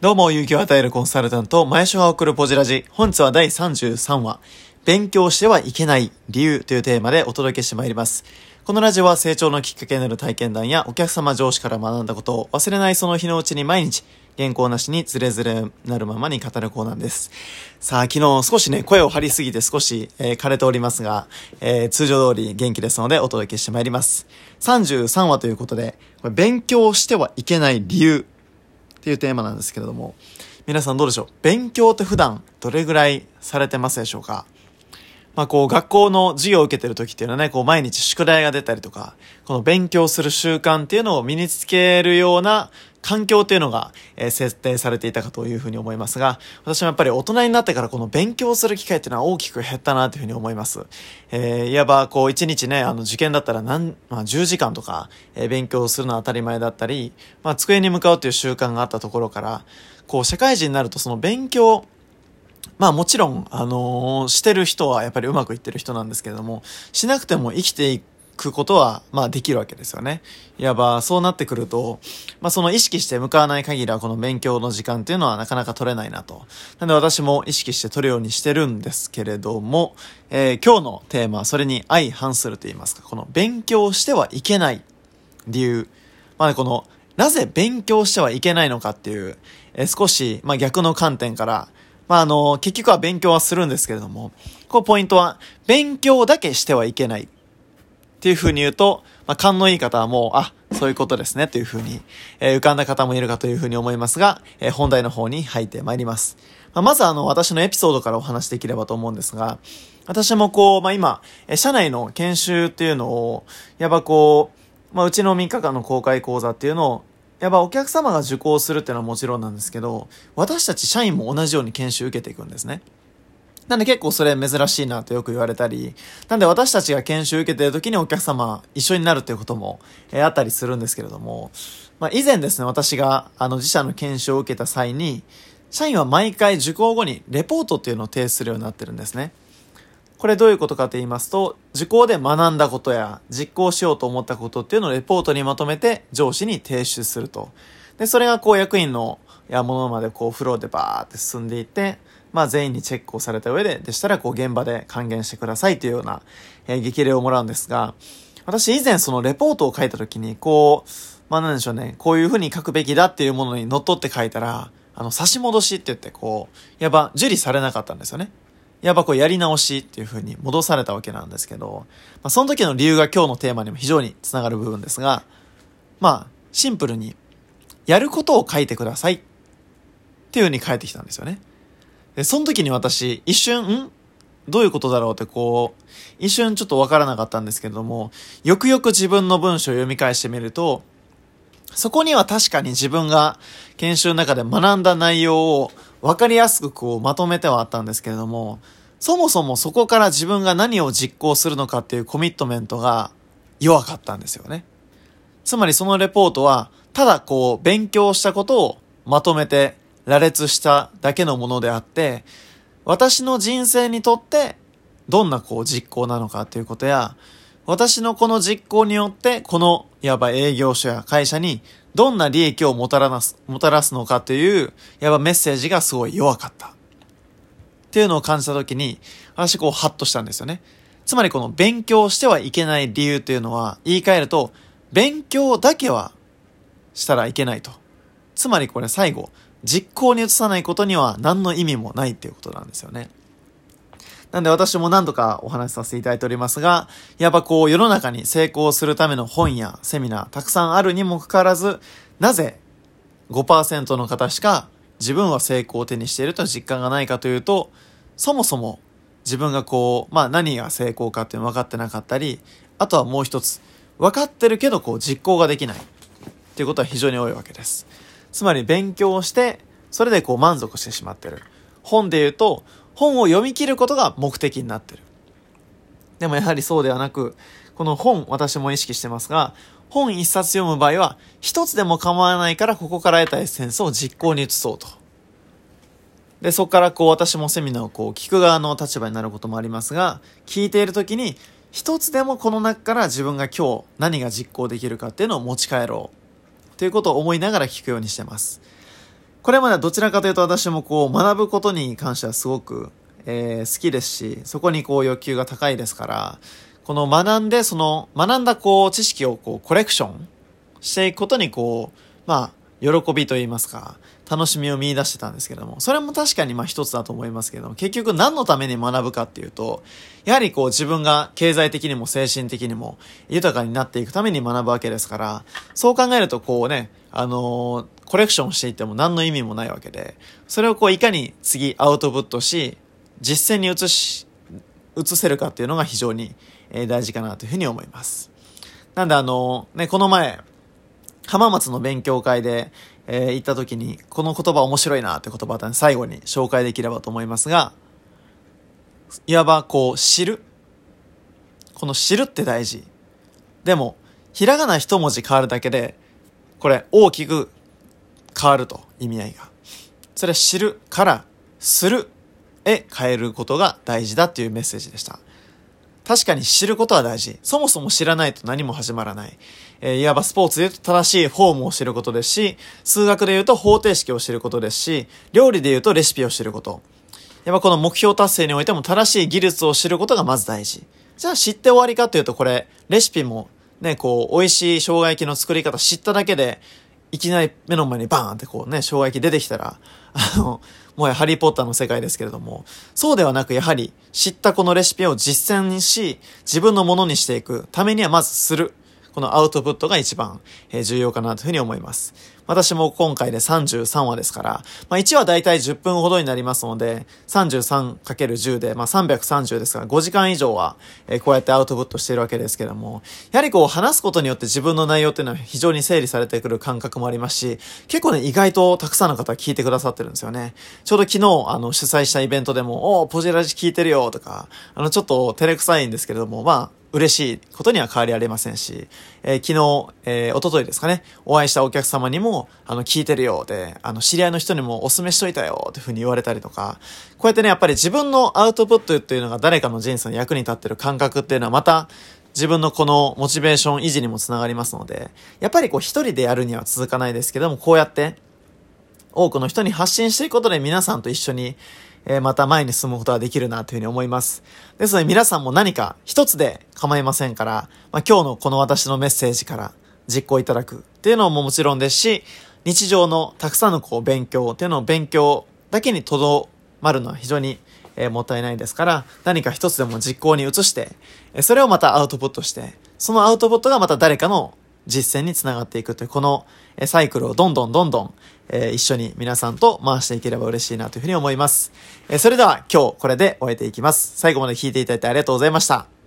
どうも、勇気を与えるコンサルタント、前所が送るポジラジ。本日は第33話、勉強してはいけない理由というテーマでお届けしてまいります。このラジオは成長のきっかけになる体験談やお客様上司から学んだことを忘れないその日のうちに毎日、原稿なしにズレズレなるままに語るコーナーです。さあ、昨日少しね、声を張りすぎて少し、えー、枯れておりますが、えー、通常通り元気ですのでお届けしてまいります。33話ということで、これ勉強してはいけない理由っていうテーマなんですけれども、皆さんどうでしょう？勉強って普段どれぐらいされてますでしょうか？まあこう学校の授業を受けてる時っていうのはね、こう毎日宿題が出たりとか、この勉強する習慣っていうのを身につけるような環境っていうのが、えー、設定されていたかというふうに思いますが、私もやっぱり大人になってからこの勉強する機会っていうのは大きく減ったなというふうに思います。えー、いわばこう一日ね、あの受験だったら何、まあ10時間とか、えー、勉強するのは当たり前だったり、まあ机に向かうという習慣があったところから、こう社会人になるとその勉強、まあもちろん、あのー、してる人はやっぱりうまくいってる人なんですけれども、しなくても生きていくことは、まあできるわけですよね。いわばそうなってくると、まあその意識して向かわない限りはこの勉強の時間っていうのはなかなか取れないなと。なんで私も意識して取るようにしてるんですけれども、えー、今日のテーマはそれに相反すると言いますか、この勉強してはいけない理由。まあこの、なぜ勉強してはいけないのかっていう、えー、少し、まあ逆の観点から、まあ、あの、結局は勉強はするんですけれども、こうポイントは、勉強だけしてはいけない。っていう風に言うと、まあ、勘のいい方はもう、あ、そういうことですね、という風に、えー、浮かんだ方もいるかという風に思いますが、えー、本題の方に入ってまいります。まあ、まずあの、私のエピソードからお話しできればと思うんですが、私もこう、まあ、今、え社内の研修っていうのを、やっぱこう、まあ、うちの3日間の公開講座っていうのをやっぱお客様が受講するっていうのはもちろんなんですけど、私たち社員も同じように研修受けていくんですね。なんで結構それ珍しいなとよく言われたり、なんで私たちが研修受けてる時にお客様一緒になるっていうことも、えー、あったりするんですけれども、まあ以前ですね、私があの自社の研修を受けた際に、社員は毎回受講後にレポートっていうのを提出するようになってるんですね。これどういうことかと言いますと、受講で学んだことや実行しようと思ったことっていうのをレポートにまとめて上司に提出すると。で、それがこう役員のやものまでこうフローでバーって進んでいって、まあ全員にチェックをされた上で、でしたらこう現場で還元してくださいというような、えー、激励をもらうんですが、私以前そのレポートを書いた時に、こう、まあなんでしょうね、こういうふうに書くべきだっていうものに則っって書いたら、あの、差し戻しって言って、こう、やっぱ受理されなかったんですよね。やっぱこうやり直しっていう風に戻されたわけなんですけど、まあ、その時の理由が今日のテーマにも非常につながる部分ですが、まあ、シンプルに、やることを書いてくださいっていう風に返ってきたんですよね。で、その時に私、一瞬、ん？どういうことだろうってこう、一瞬ちょっとわからなかったんですけれども、よくよく自分の文章を読み返してみると、そこには確かに自分が研修の中で学んだ内容を分かりやすくこうまとめてはあったんですけれども、そもそもそこから自分が何を実行するのかっていうコミットメントが弱かったんですよね。つまりそのレポートは、ただこう勉強したことをまとめて羅列しただけのものであって、私の人生にとってどんなこう実行なのかっていうことや、私のこの実行によって、この、いわば営業所や会社に、どんな利益をもたらす、もたらすのかという、いわばメッセージがすごい弱かった。っていうのを感じたときに、私こう、ハッとしたんですよね。つまりこの勉強してはいけない理由っていうのは、言い換えると、勉強だけはしたらいけないと。つまりこれ最後、実行に移さないことには何の意味もないっていうことなんですよね。なんで私も何度かお話しさせていただいておりますが、やっぱこう世の中に成功するための本やセミナーたくさんあるにもかかわらず、なぜ5%の方しか自分は成功を手にしていると実感がないかというと、そもそも自分がこう、まあ何が成功かっていうの分かってなかったり、あとはもう一つ、分かってるけどこう実行ができないっていうことは非常に多いわけです。つまり勉強をして、それでこう満足してしまってる。本で言うと、本を読み切ることが目的になってる。でもやはりそうではなく、この本、私も意識してますが、本一冊読む場合は、一つでも構わないからここから得たエッセンスを実行に移そうと。で、そこからこう私もセミナーをこう聞く側の立場になることもありますが、聞いているときに、一つでもこの中から自分が今日何が実行できるかっていうのを持ち帰ろう。ということを思いながら聞くようにしてます。これまではどちらかというと私もこう学ぶことに関してはすごく、えー、好きですし、そこにこう欲求が高いですから、この学んで、その学んだこう知識をこうコレクションしていくことにこう、まあ、喜びと言いますか、楽しみを見出してたんですけども、それも確かにまあ一つだと思いますけど、結局何のために学ぶかっていうと、やはりこう自分が経済的にも精神的にも豊かになっていくために学ぶわけですから、そう考えるとこうね、あのー、コレクションしていっても何の意味もないわけで、それをこういかに次アウトプットし、実践に移し、移せるかっていうのが非常に大事かなというふうに思います。なんであのー、ね、この前、浜松の勉強会で、えー、行った時に、この言葉面白いなって言葉を最後に紹介できればと思いますが、いわばこう、知る。この知るって大事。でも、ひらがな一文字変わるだけで、これ大きく変わると意味合いが。それは知るからするへ変えることが大事だっていうメッセージでした。確かに知ることは大事。そもそも知らないと何も始まらない。えー、いわばスポーツで言うと正しいフォームを知ることですし、数学で言うと方程式を知ることですし、料理で言うとレシピを知ること。やっぱこの目標達成においても正しい技術を知ることがまず大事。じゃあ知って終わりかというとこれ、レシピもね、こう、美味しい生姜焼きの作り方知っただけで、いきなり目の前にバーンってこうね、生姜焼き出てきたら、あの、もはやハリーポッターの世界ですけれども、そうではなくやはり知ったこのレシピを実践し、自分のものにしていくためにはまずする。このアウトプットが一番重要かなというふうに思います。私も今回で33話ですから、まあ、1話だいたい10分ほどになりますので、33×10 で、まあ、330ですから、5時間以上は、えこうやってアウトプットしているわけですけども、やはりこう話すことによって自分の内容っていうのは非常に整理されてくる感覚もありますし、結構ね、意外とたくさんの方聞いてくださってるんですよね。ちょうど昨日、あの、主催したイベントでも、おポジラジ聞いてるよとか、あの、ちょっと照れくさいんですけれども、まあ、嬉しいことには変わりありませんし、えー、昨日、えー、おとといですかね、お会いしたお客様にも、あの、聞いてるようで、あの、知り合いの人にもお勧めしといたよっていうふうに言われたりとか、こうやってね、やっぱり自分のアウトプットっていうのが誰かの人生の役に立ってる感覚っていうのはまた、自分のこのモチベーション維持にもつながりますので、やっぱりこう一人でやるには続かないですけども、こうやって、多くの人に発信していくことで皆さんと一緒に、えー、また前に進むことができるなというふうに思います。ですので皆さんも何か一つで構いませんから、まあ、今日のこの私のメッセージから実行いただくっていうのももちろんですし、日常のたくさんのこう勉強っていうのを勉強だけにとどまるのは非常にえ、もったいないですから、何か一つでも実行に移して、えそれをまたアウトプットして、そのアウトプットがまた誰かの実践につながっていくという、このえサイクルをどんどんどんどん、えー、一緒に皆さんと回していければ嬉しいなというふうに思います。えー、それでは今日これで終えていきます。最後まで聴いていただいてありがとうございました。